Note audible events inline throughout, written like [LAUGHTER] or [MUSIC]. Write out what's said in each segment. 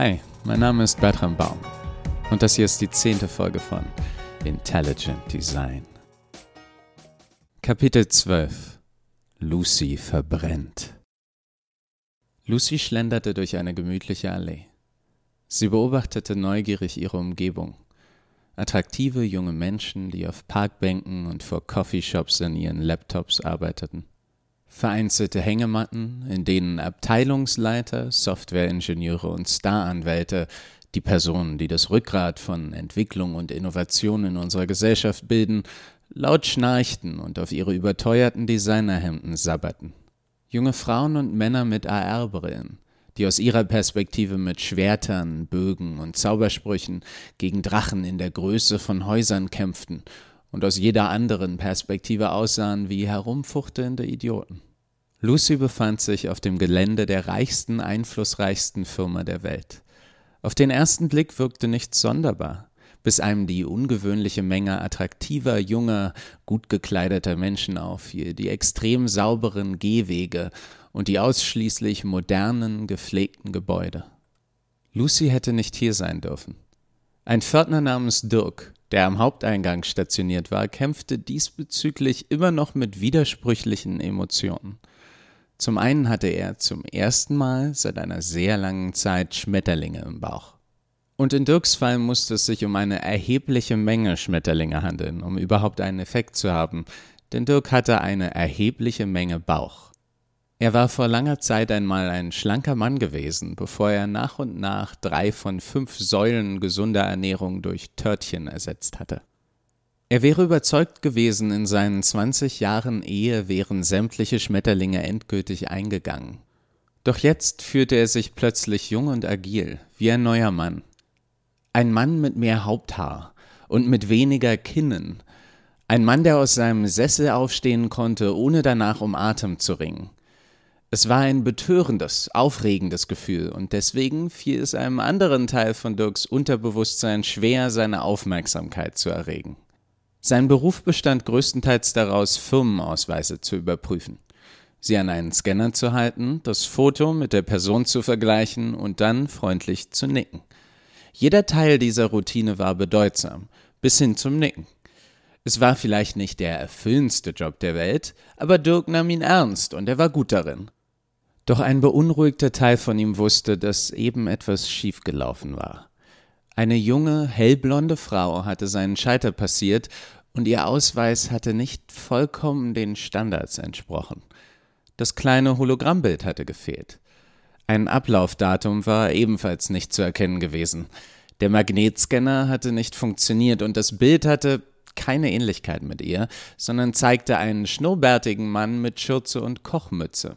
Hi, mein Name ist Bertram Baum und das hier ist die zehnte Folge von Intelligent Design. Kapitel 12 Lucy verbrennt. Lucy schlenderte durch eine gemütliche Allee. Sie beobachtete neugierig ihre Umgebung. Attraktive junge Menschen, die auf Parkbänken und vor Coffeeshops an ihren Laptops arbeiteten. Vereinzelte Hängematten, in denen Abteilungsleiter, Softwareingenieure und Staranwälte, die Personen, die das Rückgrat von Entwicklung und Innovation in unserer Gesellschaft bilden, laut schnarchten und auf ihre überteuerten Designerhemden sabberten. Junge Frauen und Männer mit AR-Brillen, die aus ihrer Perspektive mit Schwertern, Bögen und Zaubersprüchen gegen Drachen in der Größe von Häusern kämpften und aus jeder anderen Perspektive aussahen wie herumfuchtelnde Idioten. Lucy befand sich auf dem Gelände der reichsten, einflussreichsten Firma der Welt. Auf den ersten Blick wirkte nichts sonderbar, bis einem die ungewöhnliche Menge attraktiver, junger, gut gekleideter Menschen auffiel, die extrem sauberen Gehwege und die ausschließlich modernen, gepflegten Gebäude. Lucy hätte nicht hier sein dürfen. Ein Pförtner namens Dirk, der am Haupteingang stationiert war, kämpfte diesbezüglich immer noch mit widersprüchlichen Emotionen. Zum einen hatte er zum ersten Mal seit einer sehr langen Zeit Schmetterlinge im Bauch. Und in Dirks Fall musste es sich um eine erhebliche Menge Schmetterlinge handeln, um überhaupt einen Effekt zu haben, denn Dirk hatte eine erhebliche Menge Bauch. Er war vor langer Zeit einmal ein schlanker Mann gewesen, bevor er nach und nach drei von fünf Säulen gesunder Ernährung durch Törtchen ersetzt hatte. Er wäre überzeugt gewesen, in seinen 20 Jahren Ehe wären sämtliche Schmetterlinge endgültig eingegangen. Doch jetzt fühlte er sich plötzlich jung und agil, wie ein neuer Mann. Ein Mann mit mehr Haupthaar und mit weniger Kinnen. Ein Mann, der aus seinem Sessel aufstehen konnte, ohne danach um Atem zu ringen. Es war ein betörendes, aufregendes Gefühl, und deswegen fiel es einem anderen Teil von Dirks Unterbewusstsein schwer, seine Aufmerksamkeit zu erregen. Sein Beruf bestand größtenteils daraus, Firmenausweise zu überprüfen, sie an einen Scanner zu halten, das Foto mit der Person zu vergleichen und dann freundlich zu nicken. Jeder Teil dieser Routine war bedeutsam, bis hin zum Nicken. Es war vielleicht nicht der erfüllendste Job der Welt, aber Dirk nahm ihn ernst und er war gut darin. Doch ein beunruhigter Teil von ihm wusste, dass eben etwas schiefgelaufen war. Eine junge, hellblonde Frau hatte seinen Scheiter passiert und ihr Ausweis hatte nicht vollkommen den Standards entsprochen. Das kleine Hologrammbild hatte gefehlt. Ein Ablaufdatum war ebenfalls nicht zu erkennen gewesen. Der Magnetscanner hatte nicht funktioniert und das Bild hatte keine Ähnlichkeit mit ihr, sondern zeigte einen schnurrbärtigen Mann mit Schürze und Kochmütze.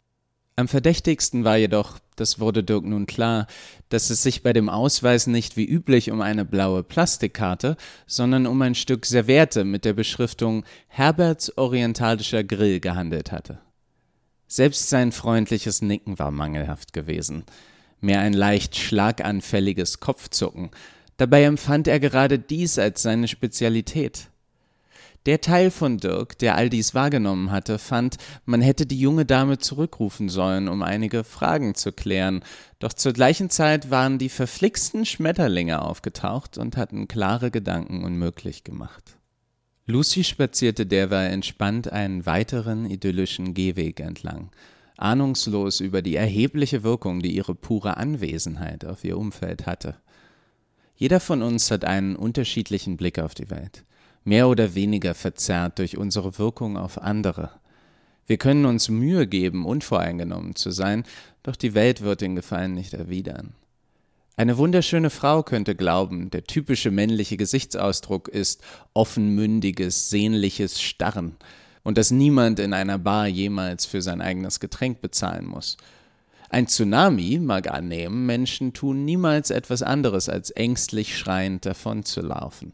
Am verdächtigsten war jedoch, das wurde Dirk nun klar, dass es sich bei dem Ausweis nicht wie üblich um eine blaue Plastikkarte, sondern um ein Stück Serviette mit der Beschriftung Herberts orientalischer Grill gehandelt hatte. Selbst sein freundliches Nicken war mangelhaft gewesen, mehr ein leicht schlaganfälliges Kopfzucken, dabei empfand er gerade dies als seine Spezialität. Der Teil von Dirk, der all dies wahrgenommen hatte, fand, man hätte die junge Dame zurückrufen sollen, um einige Fragen zu klären, doch zur gleichen Zeit waren die verflixten Schmetterlinge aufgetaucht und hatten klare Gedanken unmöglich gemacht. Lucy spazierte derweil entspannt einen weiteren idyllischen Gehweg entlang, ahnungslos über die erhebliche Wirkung, die ihre pure Anwesenheit auf ihr Umfeld hatte. Jeder von uns hat einen unterschiedlichen Blick auf die Welt mehr oder weniger verzerrt durch unsere Wirkung auf andere. Wir können uns Mühe geben, unvoreingenommen zu sein, doch die Welt wird den Gefallen nicht erwidern. Eine wunderschöne Frau könnte glauben, der typische männliche Gesichtsausdruck ist offenmündiges, sehnliches Starren und dass niemand in einer Bar jemals für sein eigenes Getränk bezahlen muss. Ein Tsunami mag annehmen, Menschen tun niemals etwas anderes als ängstlich schreiend davonzulaufen.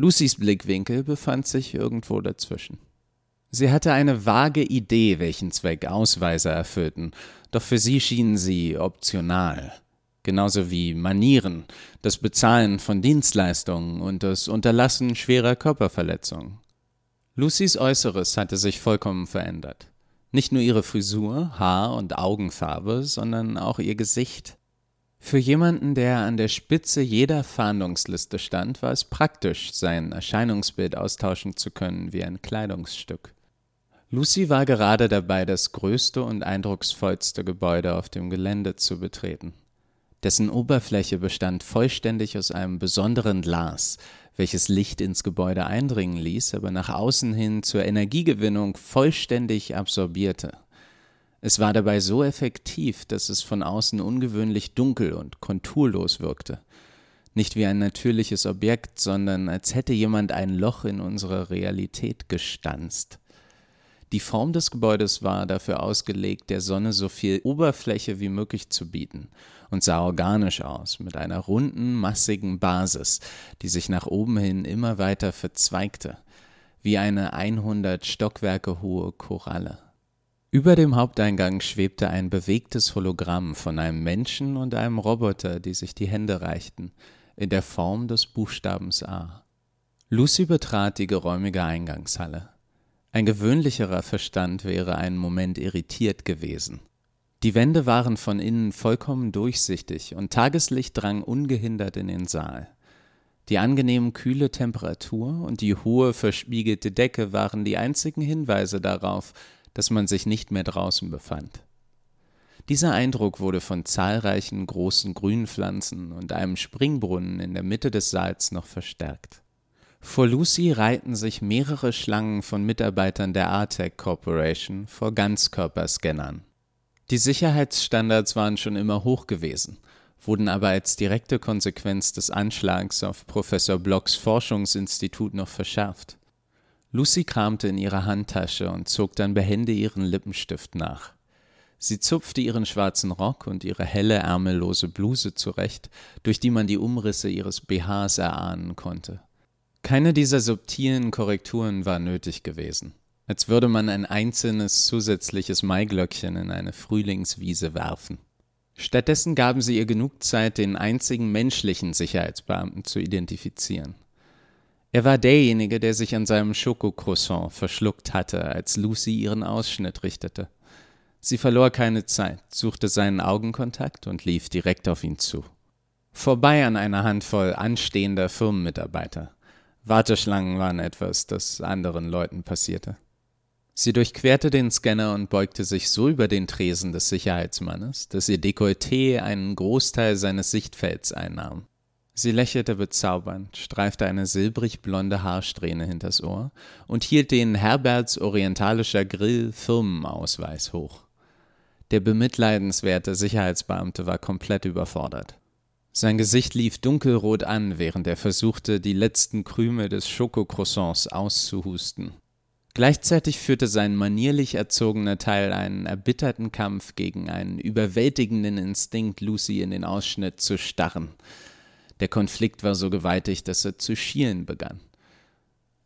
Lucys Blickwinkel befand sich irgendwo dazwischen. Sie hatte eine vage Idee, welchen Zweck Ausweise erfüllten, doch für sie schienen sie optional. Genauso wie Manieren, das Bezahlen von Dienstleistungen und das Unterlassen schwerer Körperverletzungen. Lucys Äußeres hatte sich vollkommen verändert. Nicht nur ihre Frisur, Haar und Augenfarbe, sondern auch ihr Gesicht. Für jemanden, der an der Spitze jeder Fahndungsliste stand, war es praktisch, sein Erscheinungsbild austauschen zu können wie ein Kleidungsstück. Lucy war gerade dabei, das größte und eindrucksvollste Gebäude auf dem Gelände zu betreten. Dessen Oberfläche bestand vollständig aus einem besonderen Glas, welches Licht ins Gebäude eindringen ließ, aber nach außen hin zur Energiegewinnung vollständig absorbierte. Es war dabei so effektiv, dass es von außen ungewöhnlich dunkel und konturlos wirkte. Nicht wie ein natürliches Objekt, sondern als hätte jemand ein Loch in unsere Realität gestanzt. Die Form des Gebäudes war dafür ausgelegt, der Sonne so viel Oberfläche wie möglich zu bieten und sah organisch aus, mit einer runden, massigen Basis, die sich nach oben hin immer weiter verzweigte, wie eine 100 Stockwerke hohe Koralle. Über dem Haupteingang schwebte ein bewegtes Hologramm von einem Menschen und einem Roboter, die sich die Hände reichten, in der Form des Buchstabens A. Lucy betrat die geräumige Eingangshalle. Ein gewöhnlicherer Verstand wäre einen Moment irritiert gewesen. Die Wände waren von innen vollkommen durchsichtig und Tageslicht drang ungehindert in den Saal. Die angenehm kühle Temperatur und die hohe verspiegelte Decke waren die einzigen Hinweise darauf, dass man sich nicht mehr draußen befand. Dieser Eindruck wurde von zahlreichen großen Grünpflanzen und einem Springbrunnen in der Mitte des Saals noch verstärkt. Vor Lucy reihten sich mehrere Schlangen von Mitarbeitern der Artec Corporation vor Ganzkörperscannern. Die Sicherheitsstandards waren schon immer hoch gewesen, wurden aber als direkte Konsequenz des Anschlags auf Professor Blocks Forschungsinstitut noch verschärft. Lucy kramte in ihrer Handtasche und zog dann behende ihren Lippenstift nach. Sie zupfte ihren schwarzen Rock und ihre helle ärmellose Bluse zurecht, durch die man die Umrisse ihres BHs erahnen konnte. Keine dieser subtilen Korrekturen war nötig gewesen, als würde man ein einzelnes zusätzliches Maiglöckchen in eine Frühlingswiese werfen. Stattdessen gaben sie ihr genug Zeit, den einzigen menschlichen Sicherheitsbeamten zu identifizieren. Er war derjenige, der sich an seinem Schokocroissant verschluckt hatte, als Lucy ihren Ausschnitt richtete. Sie verlor keine Zeit, suchte seinen Augenkontakt und lief direkt auf ihn zu. Vorbei an einer Handvoll anstehender Firmenmitarbeiter. Warteschlangen waren etwas, das anderen Leuten passierte. Sie durchquerte den Scanner und beugte sich so über den Tresen des Sicherheitsmannes, dass ihr Dekolleté einen Großteil seines Sichtfelds einnahm. Sie lächelte bezaubernd, streifte eine silbrig blonde Haarsträhne hinters Ohr und hielt den Herberts orientalischer Grill Firmenausweis hoch. Der bemitleidenswerte Sicherheitsbeamte war komplett überfordert. Sein Gesicht lief dunkelrot an, während er versuchte, die letzten Krümel des Schokocroissants auszuhusten. Gleichzeitig führte sein manierlich erzogener Teil einen erbitterten Kampf gegen einen überwältigenden Instinkt, Lucy in den Ausschnitt zu starren. Der Konflikt war so gewaltig, dass er zu schielen begann.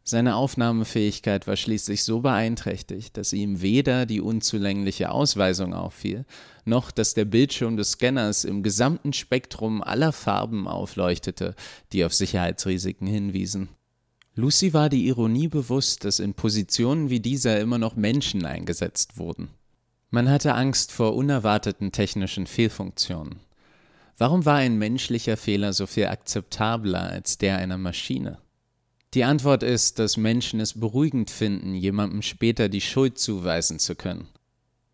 Seine Aufnahmefähigkeit war schließlich so beeinträchtigt, dass ihm weder die unzulängliche Ausweisung auffiel, noch dass der Bildschirm des Scanners im gesamten Spektrum aller Farben aufleuchtete, die auf Sicherheitsrisiken hinwiesen. Lucy war die Ironie bewusst, dass in Positionen wie dieser immer noch Menschen eingesetzt wurden. Man hatte Angst vor unerwarteten technischen Fehlfunktionen. Warum war ein menschlicher Fehler so viel akzeptabler als der einer Maschine? Die Antwort ist, dass Menschen es beruhigend finden, jemandem später die Schuld zuweisen zu können.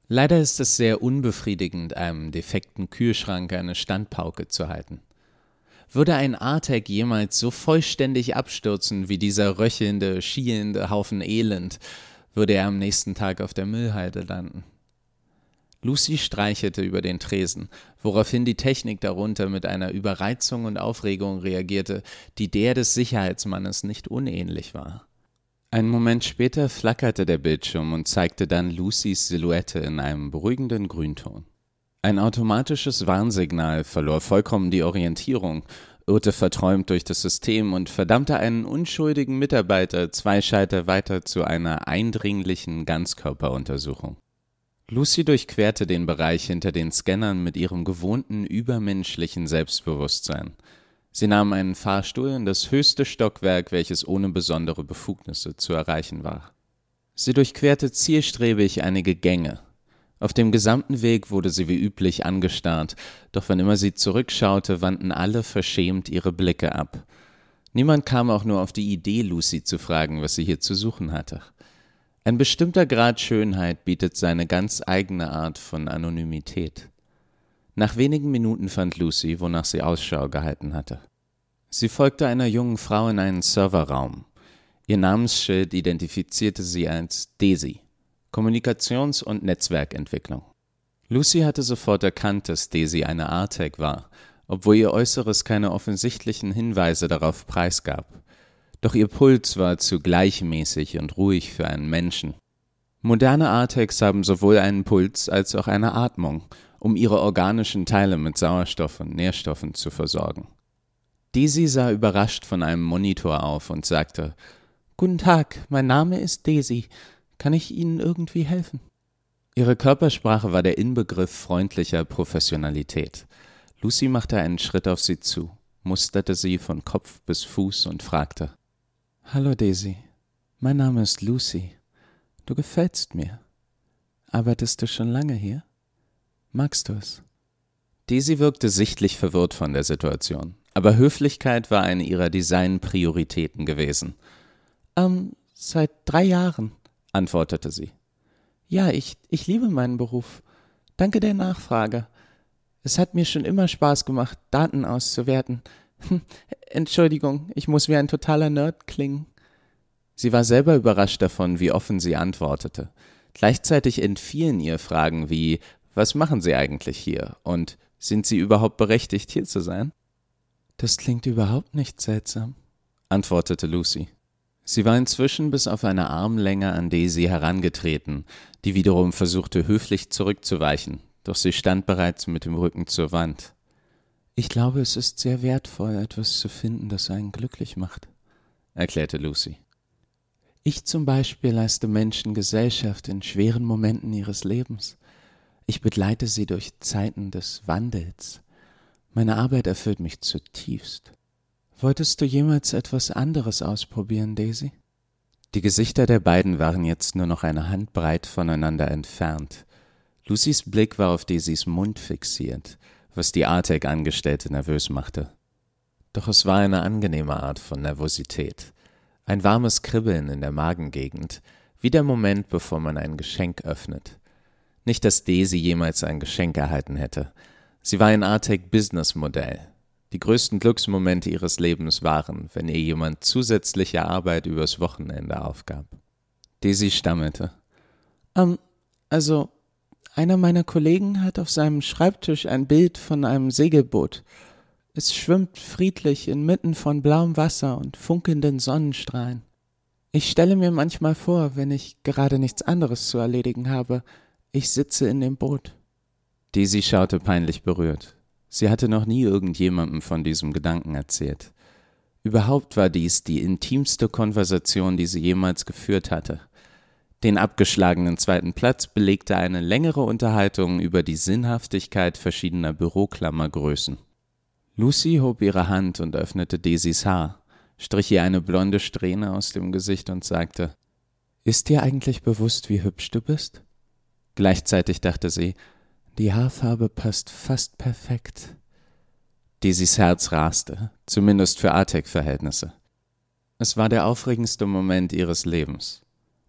Leider ist es sehr unbefriedigend, einem defekten Kühlschrank eine Standpauke zu halten. Würde ein Artec jemals so vollständig abstürzen wie dieser röchelnde, schielende Haufen Elend, würde er am nächsten Tag auf der Müllhalde landen. Lucy streichelte über den Tresen, woraufhin die Technik darunter mit einer Überreizung und Aufregung reagierte, die der des Sicherheitsmannes nicht unähnlich war. Einen Moment später flackerte der Bildschirm und zeigte dann Lucys Silhouette in einem beruhigenden Grünton. Ein automatisches Warnsignal verlor vollkommen die Orientierung, irrte verträumt durch das System und verdammte einen unschuldigen Mitarbeiter zwei Schalter weiter zu einer eindringlichen Ganzkörperuntersuchung. Lucy durchquerte den Bereich hinter den Scannern mit ihrem gewohnten übermenschlichen Selbstbewusstsein. Sie nahm einen Fahrstuhl in das höchste Stockwerk, welches ohne besondere Befugnisse zu erreichen war. Sie durchquerte zielstrebig einige Gänge, Auf dem gesamten Weg wurde sie wie üblich angestarrt, doch wann immer sie zurückschaute, wandten alle verschämt ihre Blicke ab. Niemand kam auch nur auf die Idee, Lucy zu fragen, was sie hier zu suchen hatte. Ein bestimmter Grad Schönheit bietet seine ganz eigene Art von Anonymität. Nach wenigen Minuten fand Lucy, wonach sie Ausschau gehalten hatte. Sie folgte einer jungen Frau in einen Serverraum. Ihr Namensschild identifizierte sie als Daisy. Kommunikations- und Netzwerkentwicklung. Lucy hatte sofort erkannt, dass Daisy eine Artec war, obwohl ihr Äußeres keine offensichtlichen Hinweise darauf preisgab. Doch ihr Puls war zu gleichmäßig und ruhig für einen Menschen. Moderne Artex haben sowohl einen Puls als auch eine Atmung, um ihre organischen Teile mit Sauerstoff und Nährstoffen zu versorgen. Daisy sah überrascht von einem Monitor auf und sagte Guten Tag, mein Name ist Daisy. Kann ich Ihnen irgendwie helfen? Ihre Körpersprache war der Inbegriff freundlicher Professionalität. Lucy machte einen Schritt auf sie zu, musterte sie von Kopf bis Fuß und fragte Hallo Daisy, mein Name ist Lucy. Du gefällst mir. Arbeitest du schon lange hier? Magst du es? Daisy wirkte sichtlich verwirrt von der Situation, aber Höflichkeit war eine ihrer Designprioritäten gewesen. Ähm, seit drei Jahren antwortete sie. Ja, ich, ich liebe meinen Beruf. Danke der Nachfrage. Es hat mir schon immer Spaß gemacht, Daten auszuwerten. [LAUGHS] Entschuldigung, ich muss wie ein totaler Nerd klingen. Sie war selber überrascht davon, wie offen sie antwortete. Gleichzeitig entfielen ihr Fragen wie Was machen Sie eigentlich hier? und Sind Sie überhaupt berechtigt, hier zu sein? Das klingt überhaupt nicht seltsam, antwortete Lucy. Sie war inzwischen bis auf eine Armlänge an Daisy herangetreten, die wiederum versuchte höflich zurückzuweichen, doch sie stand bereits mit dem Rücken zur Wand. Ich glaube, es ist sehr wertvoll, etwas zu finden, das einen glücklich macht, erklärte Lucy. Ich zum Beispiel leiste Menschen Gesellschaft in schweren Momenten ihres Lebens. Ich begleite sie durch Zeiten des Wandels. Meine Arbeit erfüllt mich zutiefst. Wolltest du jemals etwas anderes ausprobieren, Daisy? Die Gesichter der beiden waren jetzt nur noch eine Handbreit voneinander entfernt. Lucys Blick war auf Daisys Mund fixiert, was die Artec-Angestellte nervös machte. Doch es war eine angenehme Art von Nervosität. Ein warmes Kribbeln in der Magengegend, wie der Moment, bevor man ein Geschenk öffnet. Nicht, dass Daisy jemals ein Geschenk erhalten hätte. Sie war ein Artec-Business-Modell, die größten Glücksmomente ihres Lebens waren, wenn ihr jemand zusätzliche Arbeit übers Wochenende aufgab. Daisy stammelte. Ähm, also, einer meiner Kollegen hat auf seinem Schreibtisch ein Bild von einem Segelboot. Es schwimmt friedlich inmitten von blauem Wasser und funkelnden Sonnenstrahlen. Ich stelle mir manchmal vor, wenn ich gerade nichts anderes zu erledigen habe, ich sitze in dem Boot. Daisy schaute peinlich berührt. Sie hatte noch nie irgendjemandem von diesem Gedanken erzählt. Überhaupt war dies die intimste Konversation, die sie jemals geführt hatte. Den abgeschlagenen zweiten Platz belegte eine längere Unterhaltung über die Sinnhaftigkeit verschiedener Büroklammergrößen. Lucy hob ihre Hand und öffnete Daisys Haar, strich ihr eine blonde Strähne aus dem Gesicht und sagte Ist dir eigentlich bewusst, wie hübsch du bist? Gleichzeitig dachte sie, die Haarfarbe passt fast perfekt. Daisys Herz raste, zumindest für Artek-Verhältnisse. Es war der aufregendste Moment ihres Lebens.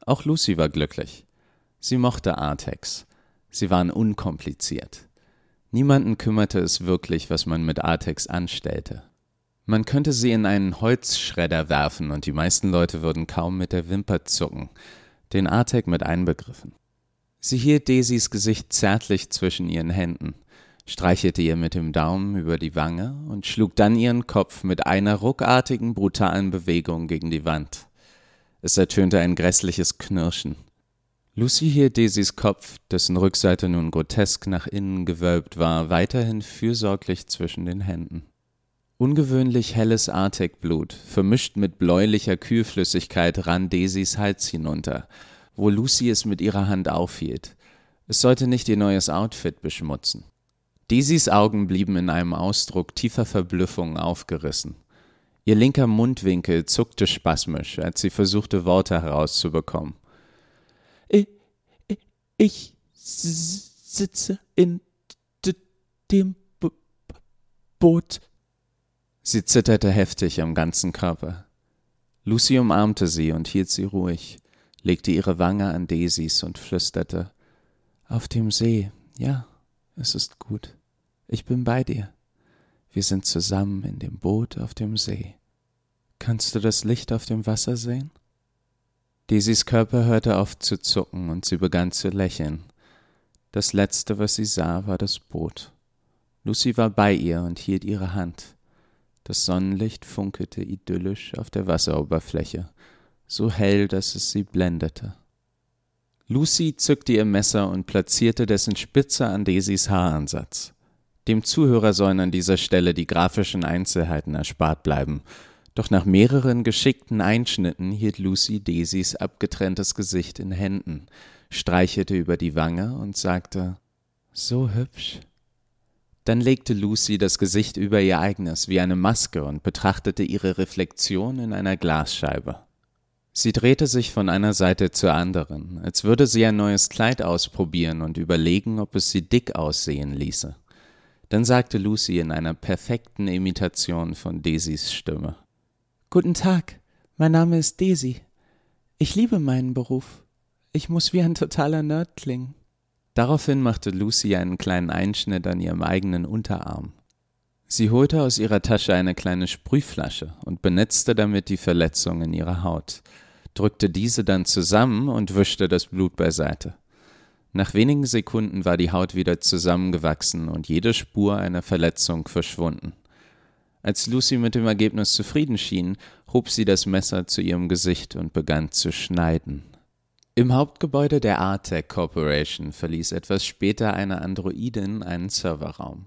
Auch Lucy war glücklich. Sie mochte Artex. Sie waren unkompliziert. Niemanden kümmerte es wirklich, was man mit Artex anstellte. Man könnte sie in einen Holzschredder werfen und die meisten Leute würden kaum mit der Wimper zucken, den Artek mit einbegriffen. Sie hielt Daisys Gesicht zärtlich zwischen ihren Händen, streichelte ihr mit dem Daumen über die Wange und schlug dann ihren Kopf mit einer ruckartigen, brutalen Bewegung gegen die Wand. Es ertönte ein grässliches Knirschen. Lucy hielt Daisys Kopf, dessen Rückseite nun grotesk nach innen gewölbt war, weiterhin fürsorglich zwischen den Händen. Ungewöhnlich helles Artekblut, vermischt mit bläulicher Kühlflüssigkeit, rann Daisys Hals hinunter, wo Lucy es mit ihrer Hand aufhielt. Es sollte nicht ihr neues Outfit beschmutzen. Daisys Augen blieben in einem Ausdruck tiefer Verblüffung aufgerissen. Ihr linker Mundwinkel zuckte spasmisch, als sie versuchte, Worte herauszubekommen. Ich, ich sitze in dem B Boot. Sie zitterte heftig am ganzen Körper. Lucy umarmte sie und hielt sie ruhig, legte ihre Wange an Daisys und flüsterte Auf dem See, ja, es ist gut. Ich bin bei dir. Wir sind zusammen in dem Boot auf dem See. Kannst du das Licht auf dem Wasser sehen? Daisys Körper hörte auf zu zucken und sie begann zu lächeln. Das Letzte, was sie sah, war das Boot. Lucy war bei ihr und hielt ihre Hand. Das Sonnenlicht funkelte idyllisch auf der Wasseroberfläche, so hell, dass es sie blendete. Lucy zückte ihr Messer und platzierte dessen Spitze an Daisys Haaransatz. Dem Zuhörer sollen an dieser Stelle die grafischen Einzelheiten erspart bleiben, doch nach mehreren geschickten Einschnitten hielt Lucy Daisys abgetrenntes Gesicht in Händen, streichelte über die Wange und sagte So hübsch. Dann legte Lucy das Gesicht über ihr eigenes wie eine Maske und betrachtete ihre Reflexion in einer Glasscheibe. Sie drehte sich von einer Seite zur anderen, als würde sie ein neues Kleid ausprobieren und überlegen, ob es sie dick aussehen ließe. Dann sagte Lucy in einer perfekten Imitation von Daisys Stimme Guten Tag, mein Name ist Daisy. Ich liebe meinen Beruf. Ich muss wie ein totaler Nerd klingen. Daraufhin machte Lucy einen kleinen Einschnitt an ihrem eigenen Unterarm. Sie holte aus ihrer Tasche eine kleine Sprühflasche und benetzte damit die Verletzung in ihrer Haut, drückte diese dann zusammen und wischte das Blut beiseite. Nach wenigen Sekunden war die Haut wieder zusammengewachsen und jede Spur einer Verletzung verschwunden. Als Lucy mit dem Ergebnis zufrieden schien, hob sie das Messer zu ihrem Gesicht und begann zu schneiden. Im Hauptgebäude der Artec Corporation verließ etwas später eine Androidin einen Serverraum.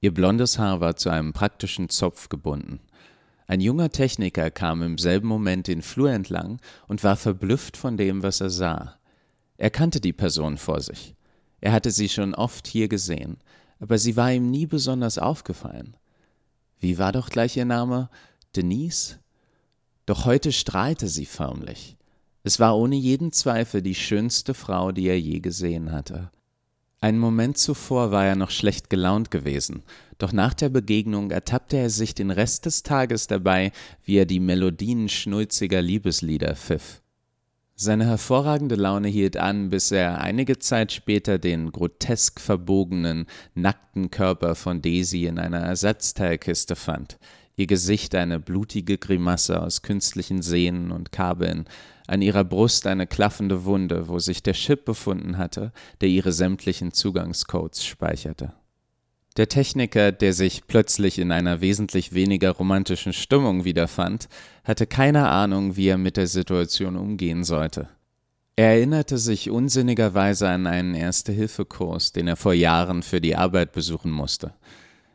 Ihr blondes Haar war zu einem praktischen Zopf gebunden. Ein junger Techniker kam im selben Moment den Flur entlang und war verblüfft von dem, was er sah. Er kannte die Person vor sich. Er hatte sie schon oft hier gesehen, aber sie war ihm nie besonders aufgefallen. Wie war doch gleich ihr Name? Denise? Doch heute strahlte sie förmlich. Es war ohne jeden Zweifel die schönste Frau, die er je gesehen hatte. Einen Moment zuvor war er noch schlecht gelaunt gewesen, doch nach der Begegnung ertappte er sich den Rest des Tages dabei, wie er die Melodien schnulziger Liebeslieder pfiff. Seine hervorragende Laune hielt an, bis er einige Zeit später den grotesk verbogenen, nackten Körper von Daisy in einer Ersatzteilkiste fand, ihr Gesicht eine blutige Grimasse aus künstlichen Sehnen und Kabeln, an ihrer Brust eine klaffende Wunde, wo sich der Chip befunden hatte, der ihre sämtlichen Zugangscodes speicherte. Der Techniker, der sich plötzlich in einer wesentlich weniger romantischen Stimmung wiederfand, hatte keine Ahnung, wie er mit der Situation umgehen sollte. Er erinnerte sich unsinnigerweise an einen Erste-Hilfe-Kurs, den er vor Jahren für die Arbeit besuchen musste.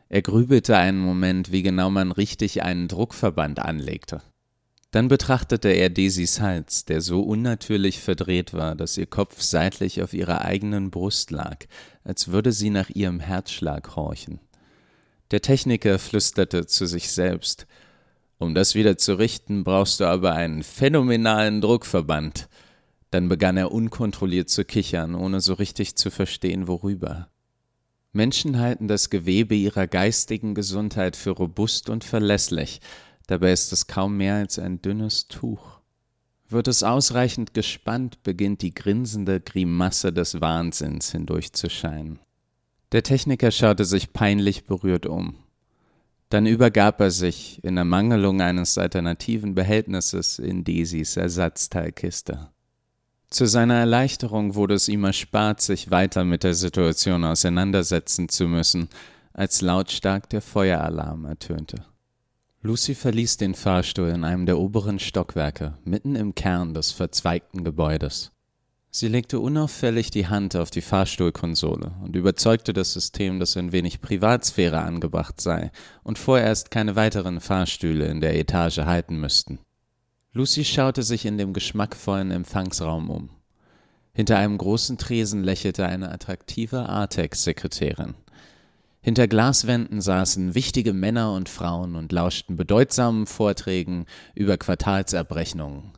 Er grübelte einen Moment, wie genau man richtig einen Druckverband anlegte. Dann betrachtete er Daisys Hals, der so unnatürlich verdreht war, dass ihr Kopf seitlich auf ihrer eigenen Brust lag, als würde sie nach ihrem Herzschlag horchen. Der Techniker flüsterte zu sich selbst Um das wieder zu richten, brauchst du aber einen phänomenalen Druckverband. Dann begann er unkontrolliert zu kichern, ohne so richtig zu verstehen, worüber. Menschen halten das Gewebe ihrer geistigen Gesundheit für robust und verlässlich, Dabei ist es kaum mehr als ein dünnes Tuch. Wird es ausreichend gespannt, beginnt die grinsende Grimasse des Wahnsinns hindurchzuscheinen. Der Techniker schaute sich peinlich berührt um. Dann übergab er sich in Ermangelung eines alternativen Behältnisses in Daisys Ersatzteilkiste. Zu seiner Erleichterung wurde es ihm erspart, sich weiter mit der Situation auseinandersetzen zu müssen, als lautstark der Feueralarm ertönte. Lucy verließ den Fahrstuhl in einem der oberen Stockwerke, mitten im Kern des verzweigten Gebäudes. Sie legte unauffällig die Hand auf die Fahrstuhlkonsole und überzeugte das System, dass ein wenig Privatsphäre angebracht sei und vorerst keine weiteren Fahrstühle in der Etage halten müssten. Lucy schaute sich in dem geschmackvollen Empfangsraum um. Hinter einem großen Tresen lächelte eine attraktive Artex-Sekretärin. Hinter Glaswänden saßen wichtige Männer und Frauen und lauschten bedeutsamen Vorträgen über Quartalsabrechnungen.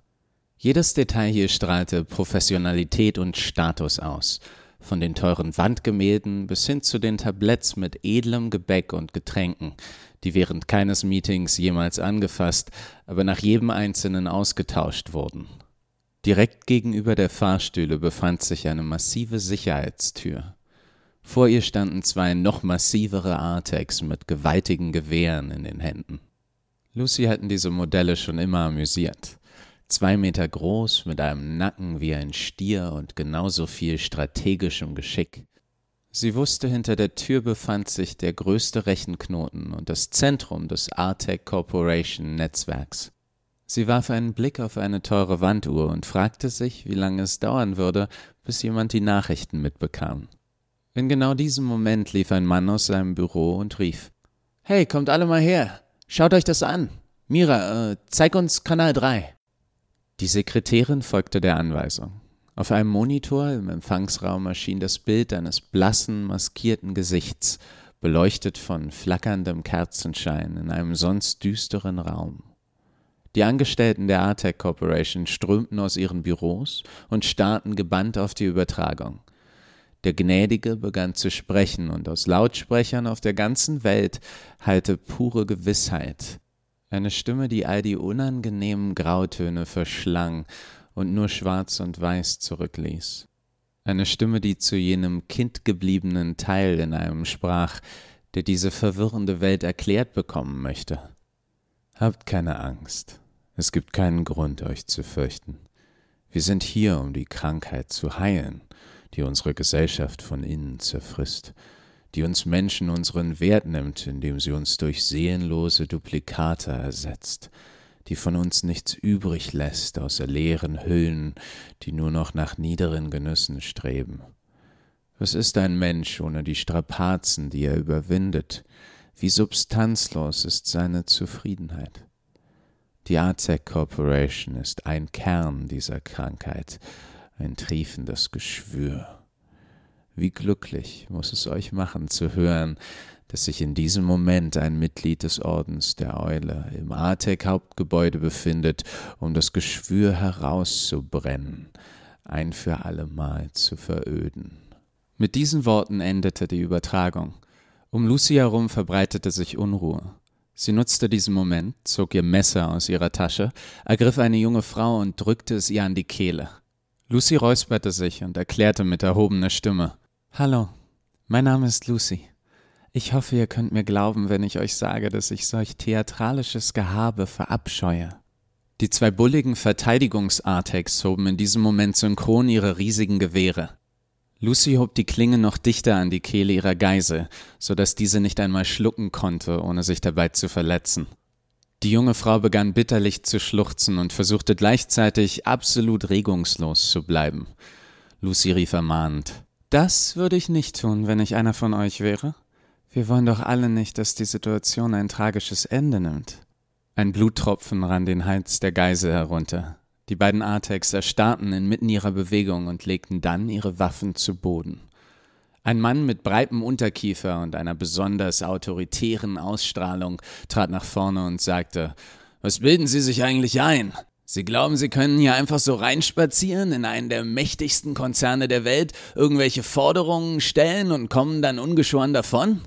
Jedes Detail hier strahlte Professionalität und Status aus. von den teuren Wandgemälden bis hin zu den Tabletts mit edlem Gebäck und Getränken, die während keines Meetings jemals angefasst, aber nach jedem einzelnen ausgetauscht wurden. Direkt gegenüber der Fahrstühle befand sich eine massive Sicherheitstür. Vor ihr standen zwei noch massivere Artex mit gewaltigen Gewehren in den Händen. Lucy hatten diese Modelle schon immer amüsiert. Zwei Meter groß, mit einem Nacken wie ein Stier und genauso viel strategischem Geschick. Sie wusste, hinter der Tür befand sich der größte Rechenknoten und das Zentrum des Artec Corporation Netzwerks. Sie warf einen Blick auf eine teure Wanduhr und fragte sich, wie lange es dauern würde, bis jemand die Nachrichten mitbekam. In genau diesem Moment lief ein Mann aus seinem Büro und rief Hey, kommt alle mal her. Schaut euch das an. Mira, äh, zeig uns Kanal 3. Die Sekretärin folgte der Anweisung. Auf einem Monitor im Empfangsraum erschien das Bild eines blassen, maskierten Gesichts, beleuchtet von flackerndem Kerzenschein in einem sonst düsteren Raum. Die Angestellten der Artec Corporation strömten aus ihren Büros und starrten gebannt auf die Übertragung. Der Gnädige begann zu sprechen, und aus Lautsprechern auf der ganzen Welt hallte pure Gewissheit. Eine Stimme, die all die unangenehmen Grautöne verschlang und nur Schwarz und Weiß zurückließ. Eine Stimme, die zu jenem kindgebliebenen Teil in einem sprach, der diese verwirrende Welt erklärt bekommen möchte. Habt keine Angst. Es gibt keinen Grund, euch zu fürchten. Wir sind hier, um die Krankheit zu heilen die unsere Gesellschaft von innen zerfrisst, die uns Menschen unseren Wert nimmt, indem sie uns durch seelenlose Duplikate ersetzt, die von uns nichts übrig lässt außer leeren Hüllen, die nur noch nach niederen Genüssen streben. Was ist ein Mensch ohne die Strapazen, die er überwindet? Wie substanzlos ist seine Zufriedenheit? Die Azek Corporation ist ein Kern dieser Krankheit, ein triefendes Geschwür. Wie glücklich muss es euch machen zu hören, dass sich in diesem Moment ein Mitglied des Ordens der Eule im ATEC-Hauptgebäude befindet, um das Geschwür herauszubrennen, ein für allemal zu veröden. Mit diesen Worten endete die Übertragung. Um Lucy herum verbreitete sich Unruhe. Sie nutzte diesen Moment, zog ihr Messer aus ihrer Tasche, ergriff eine junge Frau und drückte es ihr an die Kehle. Lucy räusperte sich und erklärte mit erhobener Stimme Hallo, mein Name ist Lucy. Ich hoffe, ihr könnt mir glauben, wenn ich euch sage, dass ich solch theatralisches Gehabe verabscheue. Die zwei bulligen Verteidigungsartex hoben in diesem Moment synchron ihre riesigen Gewehre. Lucy hob die Klinge noch dichter an die Kehle ihrer Geisel, so dass diese nicht einmal schlucken konnte, ohne sich dabei zu verletzen. Die junge Frau begann bitterlich zu schluchzen und versuchte gleichzeitig absolut regungslos zu bleiben. Lucy rief ermahnend Das würde ich nicht tun, wenn ich einer von euch wäre. Wir wollen doch alle nicht, dass die Situation ein tragisches Ende nimmt. Ein Bluttropfen rann den Hals der Geisel herunter. Die beiden Artex erstarrten inmitten ihrer Bewegung und legten dann ihre Waffen zu Boden. Ein Mann mit breitem Unterkiefer und einer besonders autoritären Ausstrahlung trat nach vorne und sagte Was bilden Sie sich eigentlich ein? Sie glauben, Sie können hier einfach so reinspazieren in einen der mächtigsten Konzerne der Welt, irgendwelche Forderungen stellen und kommen dann ungeschoren davon?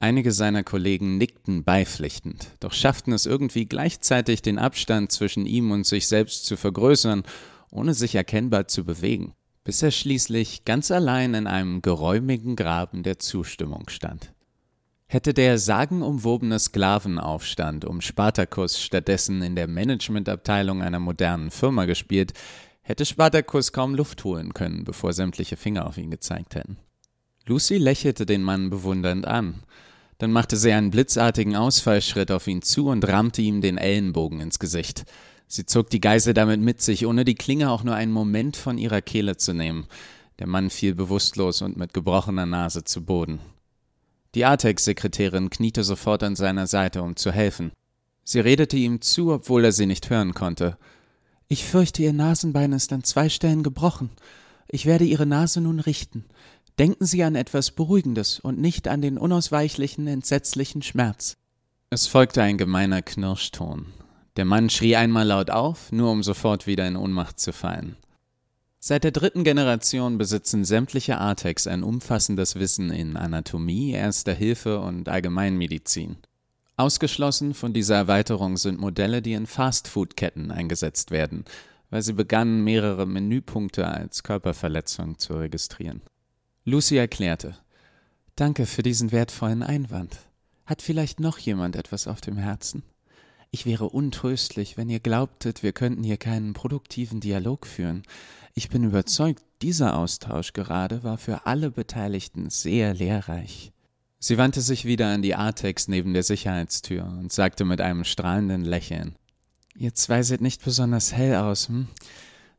Einige seiner Kollegen nickten beipflichtend, doch schafften es irgendwie gleichzeitig den Abstand zwischen ihm und sich selbst zu vergrößern, ohne sich erkennbar zu bewegen bis er schließlich ganz allein in einem geräumigen Graben der Zustimmung stand. Hätte der sagenumwobene Sklavenaufstand um Spartacus stattdessen in der Managementabteilung einer modernen Firma gespielt, hätte Spartacus kaum Luft holen können, bevor sämtliche Finger auf ihn gezeigt hätten. Lucy lächelte den Mann bewundernd an. Dann machte sie einen blitzartigen Ausfallschritt auf ihn zu und rammte ihm den Ellenbogen ins Gesicht. Sie zog die Geisel damit mit sich, ohne die Klinge auch nur einen Moment von ihrer Kehle zu nehmen. Der Mann fiel bewusstlos und mit gebrochener Nase zu Boden. Die Artex-Sekretärin kniete sofort an seiner Seite, um zu helfen. Sie redete ihm zu, obwohl er sie nicht hören konnte. Ich fürchte, Ihr Nasenbein ist an zwei Stellen gebrochen. Ich werde Ihre Nase nun richten. Denken Sie an etwas Beruhigendes und nicht an den unausweichlichen, entsetzlichen Schmerz. Es folgte ein gemeiner Knirschton. Der Mann schrie einmal laut auf, nur um sofort wieder in Ohnmacht zu fallen. Seit der dritten Generation besitzen sämtliche Artex ein umfassendes Wissen in Anatomie, Erster Hilfe und Allgemeinmedizin. Ausgeschlossen von dieser Erweiterung sind Modelle, die in Fastfood-Ketten eingesetzt werden, weil sie begannen, mehrere Menüpunkte als Körperverletzung zu registrieren. Lucy erklärte: Danke für diesen wertvollen Einwand. Hat vielleicht noch jemand etwas auf dem Herzen? Ich wäre untröstlich, wenn ihr glaubtet, wir könnten hier keinen produktiven Dialog führen. Ich bin überzeugt, dieser Austausch gerade war für alle Beteiligten sehr lehrreich. Sie wandte sich wieder an die Artex neben der Sicherheitstür und sagte mit einem strahlenden Lächeln Ihr zwei seht nicht besonders hell aus, hm?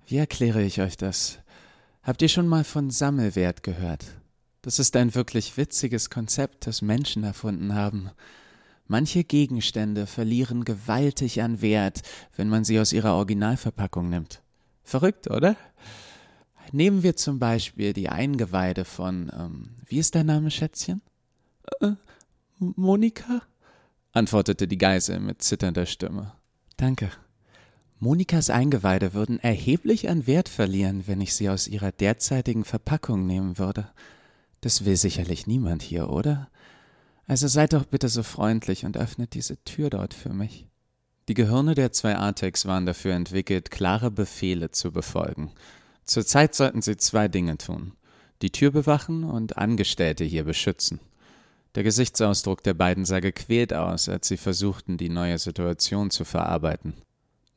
Wie erkläre ich euch das? Habt ihr schon mal von Sammelwert gehört? Das ist ein wirklich witziges Konzept, das Menschen erfunden haben. Manche Gegenstände verlieren gewaltig an Wert, wenn man sie aus ihrer Originalverpackung nimmt. Verrückt, oder? Nehmen wir zum Beispiel die Eingeweide von, ähm, wie ist dein Name, Schätzchen? Äh, Monika? antwortete die Geisel mit zitternder Stimme. Danke. Monikas Eingeweide würden erheblich an Wert verlieren, wenn ich sie aus ihrer derzeitigen Verpackung nehmen würde. Das will sicherlich niemand hier, oder? Also seid doch bitte so freundlich und öffnet diese Tür dort für mich. Die Gehirne der zwei Artex waren dafür entwickelt, klare Befehle zu befolgen. Zurzeit sollten sie zwei Dinge tun: die Tür bewachen und Angestellte hier beschützen. Der Gesichtsausdruck der beiden sah gequält aus, als sie versuchten, die neue Situation zu verarbeiten.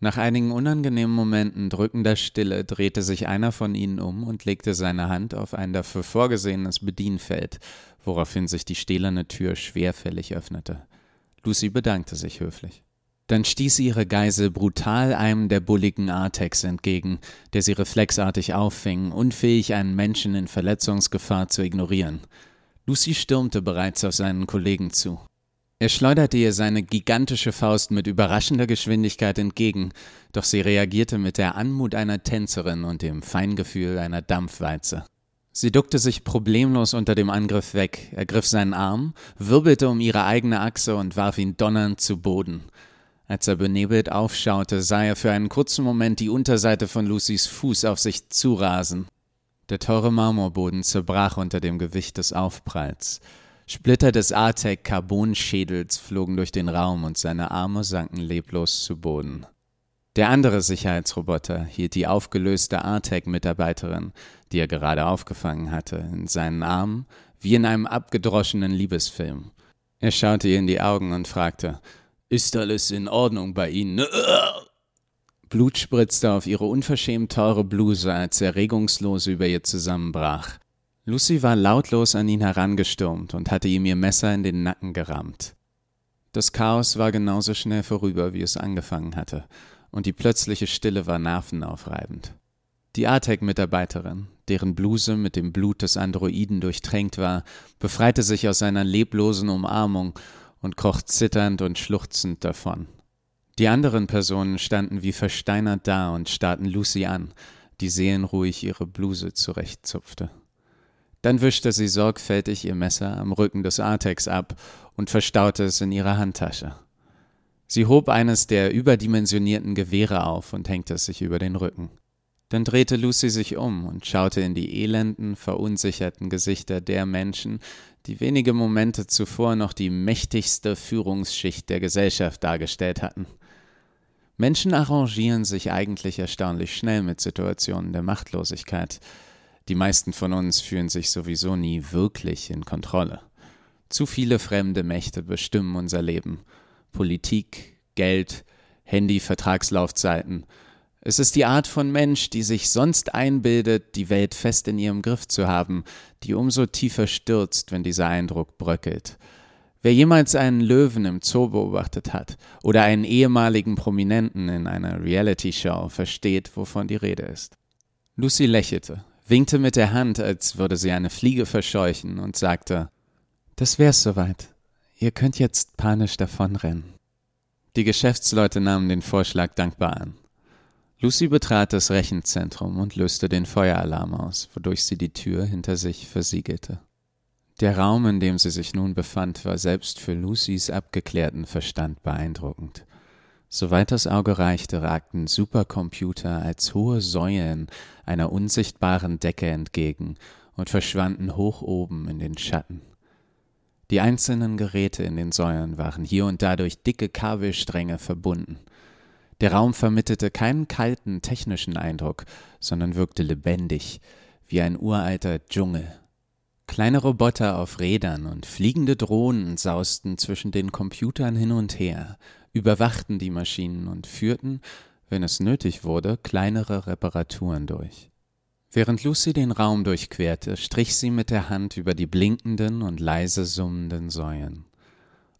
Nach einigen unangenehmen Momenten drückender Stille drehte sich einer von ihnen um und legte seine Hand auf ein dafür vorgesehenes Bedienfeld, woraufhin sich die stählerne Tür schwerfällig öffnete. Lucy bedankte sich höflich. Dann stieß ihre Geisel brutal einem der bulligen Artex entgegen, der sie reflexartig auffing, unfähig, einen Menschen in Verletzungsgefahr zu ignorieren. Lucy stürmte bereits auf seinen Kollegen zu. Er schleuderte ihr seine gigantische Faust mit überraschender Geschwindigkeit entgegen, doch sie reagierte mit der Anmut einer Tänzerin und dem Feingefühl einer Dampfwalze. Sie duckte sich problemlos unter dem Angriff weg, ergriff seinen Arm, wirbelte um ihre eigene Achse und warf ihn donnernd zu Boden. Als er benebelt aufschaute, sah er für einen kurzen Moment die Unterseite von Lucys Fuß auf sich zurasen. Der teure Marmorboden zerbrach unter dem Gewicht des Aufpralls. Splitter des Artec-Carbonschädels flogen durch den Raum und seine Arme sanken leblos zu Boden. Der andere Sicherheitsroboter hielt die aufgelöste Artec-Mitarbeiterin, die er gerade aufgefangen hatte, in seinen Armen wie in einem abgedroschenen Liebesfilm. Er schaute ihr in die Augen und fragte, ist alles in Ordnung bei Ihnen? Blut spritzte auf ihre unverschämt teure Bluse, als er regungslos über ihr zusammenbrach. Lucy war lautlos an ihn herangestürmt und hatte ihm ihr Messer in den Nacken gerammt. Das Chaos war genauso schnell vorüber, wie es angefangen hatte, und die plötzliche Stille war nervenaufreibend. Die Artec-Mitarbeiterin, deren Bluse mit dem Blut des Androiden durchtränkt war, befreite sich aus seiner leblosen Umarmung und kroch zitternd und schluchzend davon. Die anderen Personen standen wie versteinert da und starrten Lucy an, die seelenruhig ihre Bluse zurechtzupfte. Dann wischte sie sorgfältig ihr Messer am Rücken des Artex ab und verstaute es in ihrer Handtasche. Sie hob eines der überdimensionierten Gewehre auf und hängte es sich über den Rücken. Dann drehte Lucy sich um und schaute in die elenden, verunsicherten Gesichter der Menschen, die wenige Momente zuvor noch die mächtigste Führungsschicht der Gesellschaft dargestellt hatten. Menschen arrangieren sich eigentlich erstaunlich schnell mit Situationen der Machtlosigkeit. Die meisten von uns fühlen sich sowieso nie wirklich in Kontrolle. Zu viele fremde Mächte bestimmen unser Leben. Politik, Geld, Handy, Vertragslaufzeiten – es ist die Art von Mensch, die sich sonst einbildet, die Welt fest in ihrem Griff zu haben, die umso tiefer stürzt, wenn dieser Eindruck bröckelt. Wer jemals einen Löwen im Zoo beobachtet hat oder einen ehemaligen Prominenten in einer Reality-Show, versteht, wovon die Rede ist. Lucy lächelte, winkte mit der Hand, als würde sie eine Fliege verscheuchen, und sagte: Das wär's soweit. Ihr könnt jetzt panisch davonrennen. Die Geschäftsleute nahmen den Vorschlag dankbar an. Lucy betrat das Rechenzentrum und löste den Feueralarm aus, wodurch sie die Tür hinter sich versiegelte. Der Raum, in dem sie sich nun befand, war selbst für Lucys abgeklärten Verstand beeindruckend. Soweit das Auge reichte, ragten Supercomputer als hohe Säulen einer unsichtbaren Decke entgegen und verschwanden hoch oben in den Schatten. Die einzelnen Geräte in den Säulen waren hier und da durch dicke Kabelstränge verbunden. Der Raum vermittelte keinen kalten technischen Eindruck, sondern wirkte lebendig, wie ein uralter Dschungel. Kleine Roboter auf Rädern und fliegende Drohnen sausten zwischen den Computern hin und her, überwachten die Maschinen und führten, wenn es nötig wurde, kleinere Reparaturen durch. Während Lucy den Raum durchquerte, strich sie mit der Hand über die blinkenden und leise summenden Säulen.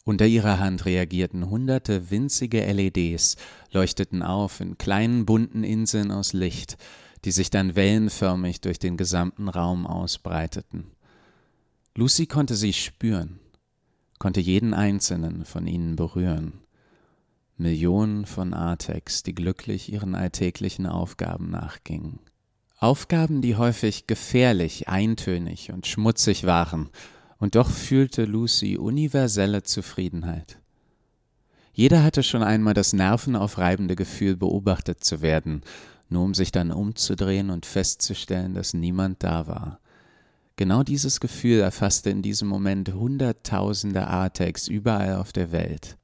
Unter ihrer Hand reagierten hunderte winzige LEDs, leuchteten auf in kleinen bunten Inseln aus Licht, die sich dann wellenförmig durch den gesamten Raum ausbreiteten. Lucy konnte sie spüren, konnte jeden einzelnen von ihnen berühren. Millionen von Artex, die glücklich ihren alltäglichen Aufgaben nachgingen. Aufgaben, die häufig gefährlich, eintönig und schmutzig waren, und doch fühlte Lucy universelle Zufriedenheit. Jeder hatte schon einmal das nervenaufreibende Gefühl, beobachtet zu werden, nur um sich dann umzudrehen und festzustellen, dass niemand da war. Genau dieses Gefühl erfasste in diesem Moment Hunderttausende Artex überall auf der Welt.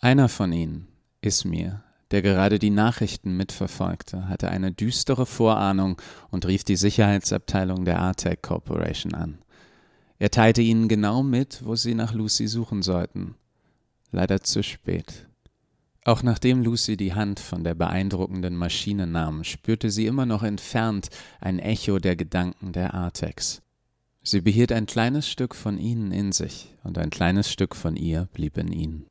Einer von ihnen, Ismir, der gerade die Nachrichten mitverfolgte, hatte eine düstere Vorahnung und rief die Sicherheitsabteilung der Artec Corporation an. Er teilte ihnen genau mit, wo sie nach Lucy suchen sollten. Leider zu spät. Auch nachdem Lucy die Hand von der beeindruckenden Maschine nahm, spürte sie immer noch entfernt ein Echo der Gedanken der Artex. Sie behielt ein kleines Stück von ihnen in sich, und ein kleines Stück von ihr blieb in ihnen.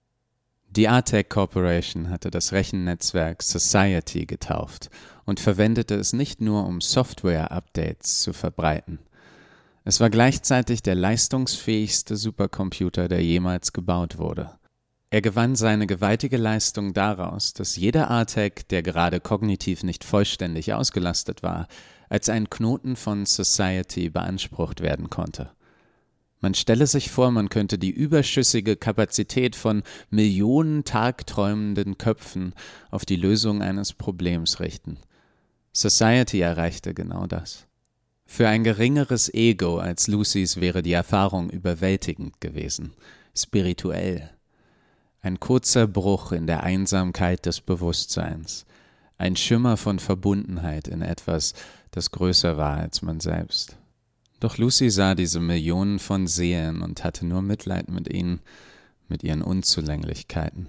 Die Artec Corporation hatte das Rechennetzwerk Society getauft und verwendete es nicht nur, um Software-Updates zu verbreiten. Es war gleichzeitig der leistungsfähigste Supercomputer, der jemals gebaut wurde. Er gewann seine gewaltige Leistung daraus, dass jeder Artec, der gerade kognitiv nicht vollständig ausgelastet war, als ein Knoten von Society beansprucht werden konnte. Man stelle sich vor, man könnte die überschüssige Kapazität von Millionen tagträumenden Köpfen auf die Lösung eines Problems richten. Society erreichte genau das. Für ein geringeres Ego als Lucys wäre die Erfahrung überwältigend gewesen, spirituell. Ein kurzer Bruch in der Einsamkeit des Bewusstseins, ein Schimmer von Verbundenheit in etwas, das größer war als man selbst. Doch Lucy sah diese Millionen von Seelen und hatte nur Mitleid mit ihnen, mit ihren Unzulänglichkeiten.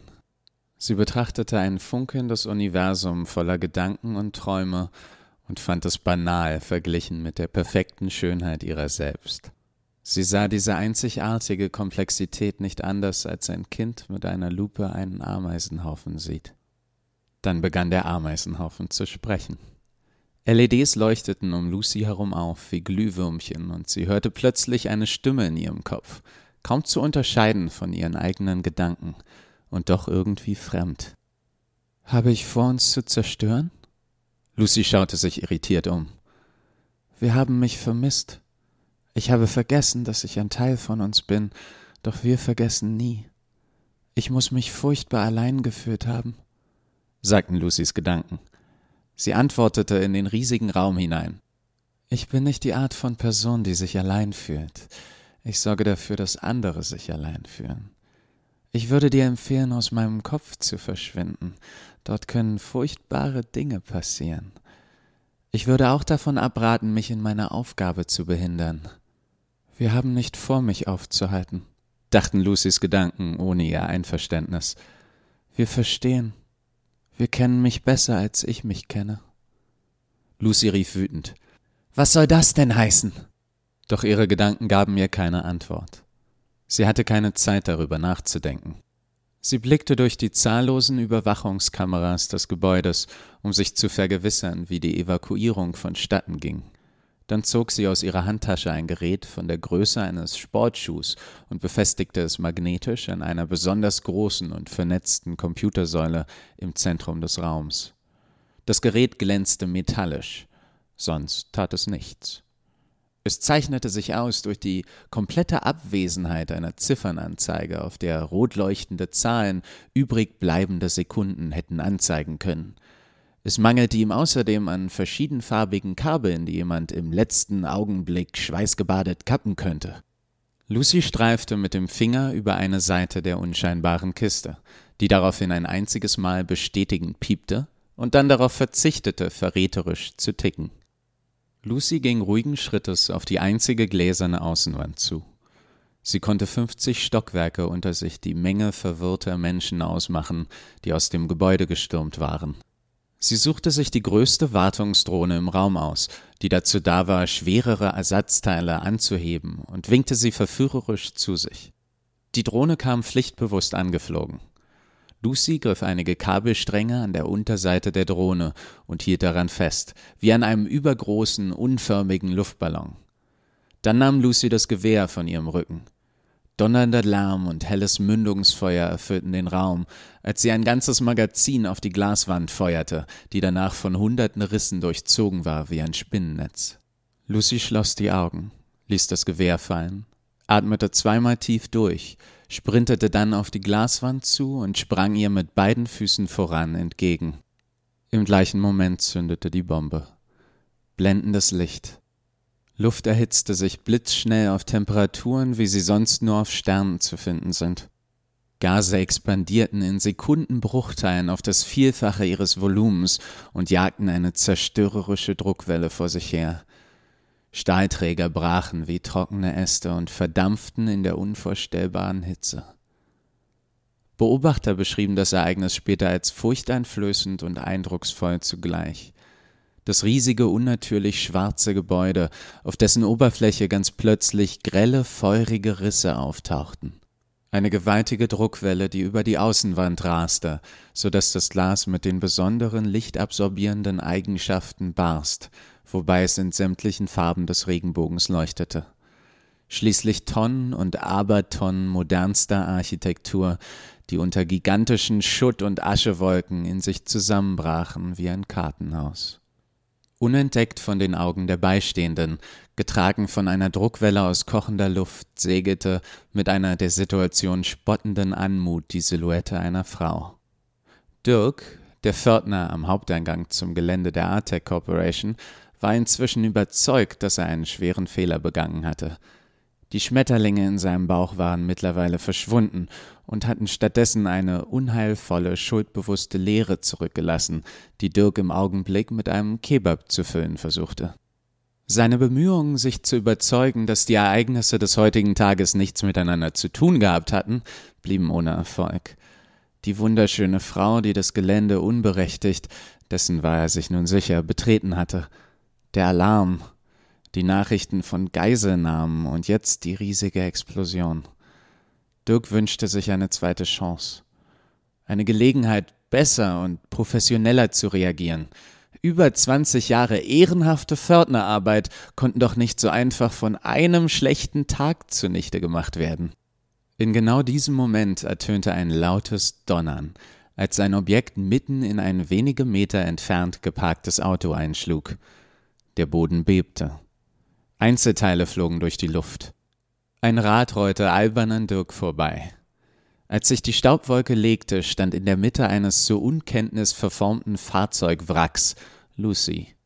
Sie betrachtete ein funkelndes Universum voller Gedanken und Träume und fand es banal verglichen mit der perfekten Schönheit ihrer selbst. Sie sah diese einzigartige Komplexität nicht anders, als ein Kind mit einer Lupe einen Ameisenhaufen sieht. Dann begann der Ameisenhaufen zu sprechen. LEDs leuchteten um Lucy herum auf wie Glühwürmchen, und sie hörte plötzlich eine Stimme in ihrem Kopf, kaum zu unterscheiden von ihren eigenen Gedanken und doch irgendwie fremd. Habe ich vor, uns zu zerstören? Lucy schaute sich irritiert um. Wir haben mich vermisst. Ich habe vergessen, dass ich ein Teil von uns bin, doch wir vergessen nie. Ich muss mich furchtbar allein gefühlt haben, sagten Lucys Gedanken. Sie antwortete in den riesigen Raum hinein. Ich bin nicht die Art von Person, die sich allein fühlt. Ich sorge dafür, dass andere sich allein fühlen. Ich würde dir empfehlen, aus meinem Kopf zu verschwinden. Dort können furchtbare Dinge passieren. Ich würde auch davon abraten, mich in meiner Aufgabe zu behindern. Wir haben nicht vor, mich aufzuhalten, dachten Lucys Gedanken ohne ihr Einverständnis. Wir verstehen, wir kennen mich besser, als ich mich kenne. Lucy rief wütend. Was soll das denn heißen? Doch ihre Gedanken gaben ihr keine Antwort. Sie hatte keine Zeit darüber nachzudenken. Sie blickte durch die zahllosen Überwachungskameras des Gebäudes, um sich zu vergewissern, wie die Evakuierung vonstatten ging. Dann zog sie aus ihrer Handtasche ein Gerät von der Größe eines Sportschuhs und befestigte es magnetisch an einer besonders großen und vernetzten Computersäule im Zentrum des Raums. Das Gerät glänzte metallisch, sonst tat es nichts. Es zeichnete sich aus durch die komplette Abwesenheit einer Ziffernanzeige, auf der rot leuchtende Zahlen übrig bleibende Sekunden hätten anzeigen können. Es mangelte ihm außerdem an verschiedenfarbigen Kabeln, die jemand im letzten Augenblick schweißgebadet kappen könnte. Lucy streifte mit dem Finger über eine Seite der unscheinbaren Kiste, die daraufhin ein einziges Mal bestätigend piepte und dann darauf verzichtete, verräterisch zu ticken. Lucy ging ruhigen Schrittes auf die einzige gläserne Außenwand zu. Sie konnte fünfzig Stockwerke unter sich die Menge verwirrter Menschen ausmachen, die aus dem Gebäude gestürmt waren. Sie suchte sich die größte Wartungsdrohne im Raum aus, die dazu da war, schwerere Ersatzteile anzuheben, und winkte sie verführerisch zu sich. Die Drohne kam pflichtbewusst angeflogen. Lucy griff einige Kabelstränge an der Unterseite der Drohne und hielt daran fest, wie an einem übergroßen, unförmigen Luftballon. Dann nahm Lucy das Gewehr von ihrem Rücken. Donnernder Lärm und helles Mündungsfeuer erfüllten den Raum, als sie ein ganzes Magazin auf die Glaswand feuerte, die danach von hunderten Rissen durchzogen war wie ein Spinnennetz. Lucy schloss die Augen, ließ das Gewehr fallen, atmete zweimal tief durch, sprintete dann auf die Glaswand zu und sprang ihr mit beiden Füßen voran entgegen. Im gleichen Moment zündete die Bombe. Blendendes Licht, Luft erhitzte sich blitzschnell auf Temperaturen, wie sie sonst nur auf Sternen zu finden sind. Gase expandierten in Sekundenbruchteilen auf das Vielfache ihres Volumens und jagten eine zerstörerische Druckwelle vor sich her. Stahlträger brachen wie trockene Äste und verdampften in der unvorstellbaren Hitze. Beobachter beschrieben das Ereignis später als furchteinflößend und eindrucksvoll zugleich das riesige, unnatürlich schwarze Gebäude, auf dessen Oberfläche ganz plötzlich grelle, feurige Risse auftauchten. Eine gewaltige Druckwelle, die über die Außenwand raste, so dass das Glas mit den besonderen lichtabsorbierenden Eigenschaften barst, wobei es in sämtlichen Farben des Regenbogens leuchtete. Schließlich Tonnen und Abertonnen modernster Architektur, die unter gigantischen Schutt- und Aschewolken in sich zusammenbrachen wie ein Kartenhaus unentdeckt von den Augen der Beistehenden, getragen von einer Druckwelle aus kochender Luft, segelte mit einer der Situation spottenden Anmut die Silhouette einer Frau. Dirk, der Pförtner am Haupteingang zum Gelände der Artec Corporation, war inzwischen überzeugt, dass er einen schweren Fehler begangen hatte. Die Schmetterlinge in seinem Bauch waren mittlerweile verschwunden und hatten stattdessen eine unheilvolle, schuldbewusste Leere zurückgelassen, die Dirk im Augenblick mit einem Kebab zu füllen versuchte. Seine Bemühungen, sich zu überzeugen, dass die Ereignisse des heutigen Tages nichts miteinander zu tun gehabt hatten, blieben ohne Erfolg. Die wunderschöne Frau, die das Gelände unberechtigt, dessen war er sich nun sicher, betreten hatte. Der Alarm, die Nachrichten von Geiselnahmen und jetzt die riesige Explosion. Dirk wünschte sich eine zweite Chance. Eine Gelegenheit, besser und professioneller zu reagieren. Über 20 Jahre ehrenhafte Pförtnerarbeit konnten doch nicht so einfach von einem schlechten Tag zunichte gemacht werden. In genau diesem Moment ertönte ein lautes Donnern, als sein Objekt mitten in ein wenige Meter entfernt geparktes Auto einschlug. Der Boden bebte. Einzelteile flogen durch die Luft. Ein Rad rollte albern an Dirk vorbei. Als sich die Staubwolke legte, stand in der Mitte eines zur Unkenntnis verformten Fahrzeugwracks Lucy.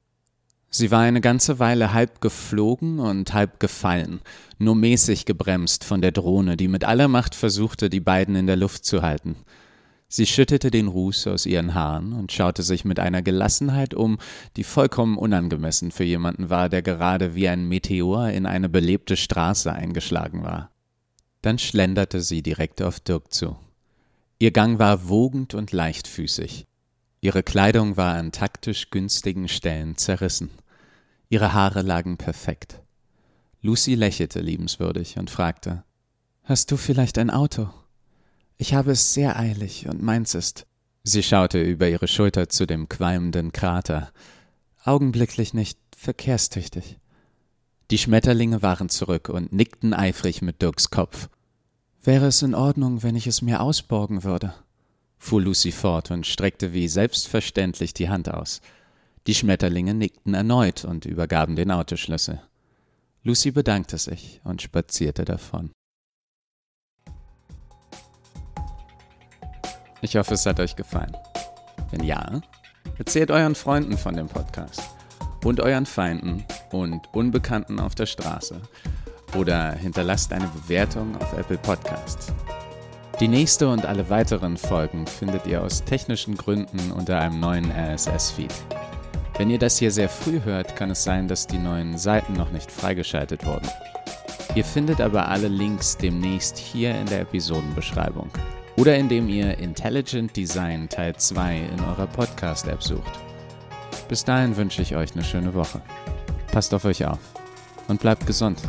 Sie war eine ganze Weile halb geflogen und halb gefallen, nur mäßig gebremst von der Drohne, die mit aller Macht versuchte, die beiden in der Luft zu halten. Sie schüttete den Ruß aus ihren Haaren und schaute sich mit einer Gelassenheit um, die vollkommen unangemessen für jemanden war, der gerade wie ein Meteor in eine belebte Straße eingeschlagen war. Dann schlenderte sie direkt auf Dirk zu. Ihr Gang war wogend und leichtfüßig. Ihre Kleidung war an taktisch günstigen Stellen zerrissen. Ihre Haare lagen perfekt. Lucy lächelte liebenswürdig und fragte Hast du vielleicht ein Auto? Ich habe es sehr eilig und meins ist. Sie schaute über ihre Schulter zu dem qualmenden Krater. Augenblicklich nicht verkehrstüchtig. Die Schmetterlinge waren zurück und nickten eifrig mit Dirks Kopf. Wäre es in Ordnung, wenn ich es mir ausborgen würde? fuhr Lucy fort und streckte wie selbstverständlich die Hand aus. Die Schmetterlinge nickten erneut und übergaben den Autoschlüssel. Lucy bedankte sich und spazierte davon. Ich hoffe, es hat euch gefallen. Wenn ja, erzählt euren Freunden von dem Podcast und euren Feinden und Unbekannten auf der Straße oder hinterlasst eine Bewertung auf Apple Podcasts. Die nächste und alle weiteren Folgen findet ihr aus technischen Gründen unter einem neuen RSS-Feed. Wenn ihr das hier sehr früh hört, kann es sein, dass die neuen Seiten noch nicht freigeschaltet wurden. Ihr findet aber alle Links demnächst hier in der Episodenbeschreibung oder indem ihr Intelligent Design Teil 2 in eurer Podcast-App sucht. Bis dahin wünsche ich euch eine schöne Woche. Passt auf euch auf und bleibt gesund.